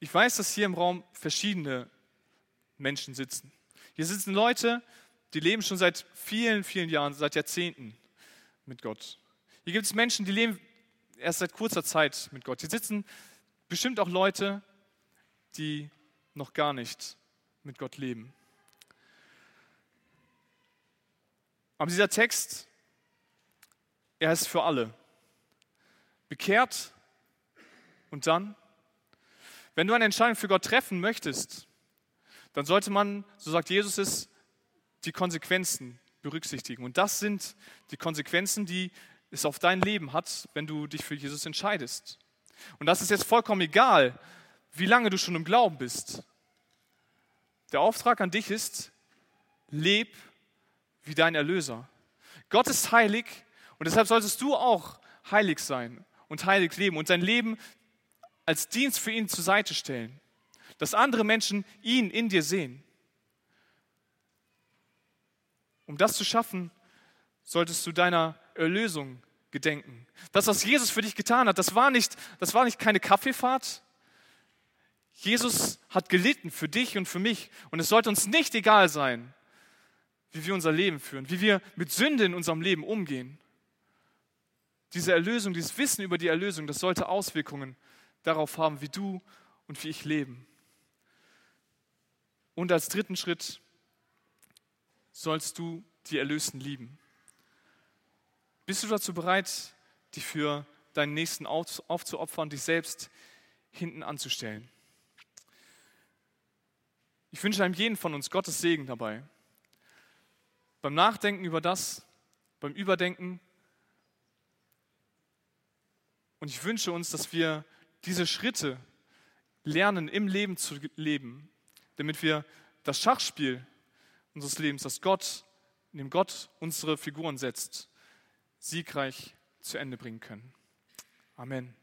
Ich weiß, dass hier im Raum verschiedene Menschen sitzen. Hier sitzen Leute, die leben schon seit vielen, vielen Jahren, seit Jahrzehnten mit Gott. Hier gibt es Menschen, die leben erst seit kurzer Zeit mit Gott. Hier sitzen bestimmt auch Leute, die noch gar nicht mit Gott leben. Aber dieser Text, er ist für alle. Bekehrt und dann wenn du eine Entscheidung für Gott treffen möchtest, dann sollte man, so sagt Jesus es, die Konsequenzen berücksichtigen. Und das sind die Konsequenzen, die es auf dein Leben hat, wenn du dich für Jesus entscheidest. Und das ist jetzt vollkommen egal, wie lange du schon im Glauben bist. Der Auftrag an dich ist, leb wie dein Erlöser. Gott ist heilig und deshalb solltest du auch heilig sein und heilig leben und dein Leben als Dienst für ihn zur Seite stellen, dass andere Menschen ihn in dir sehen. Um das zu schaffen, solltest du deiner Erlösung gedenken. Das, was Jesus für dich getan hat, das war nicht, das war nicht keine Kaffeefahrt. Jesus hat gelitten für dich und für mich. Und es sollte uns nicht egal sein, wie wir unser Leben führen, wie wir mit Sünde in unserem Leben umgehen. Diese Erlösung, dieses Wissen über die Erlösung, das sollte Auswirkungen darauf haben, wie du und wie ich leben. Und als dritten Schritt sollst du die Erlösten lieben. Bist du dazu bereit, dich für deinen Nächsten aufzuopfern, dich selbst hinten anzustellen? Ich wünsche einem jeden von uns Gottes Segen dabei. Beim Nachdenken über das, beim Überdenken. Und ich wünsche uns, dass wir diese Schritte lernen, im Leben zu leben, damit wir das Schachspiel unseres Lebens, das Gott in dem Gott unsere Figuren setzt, siegreich zu Ende bringen können. Amen.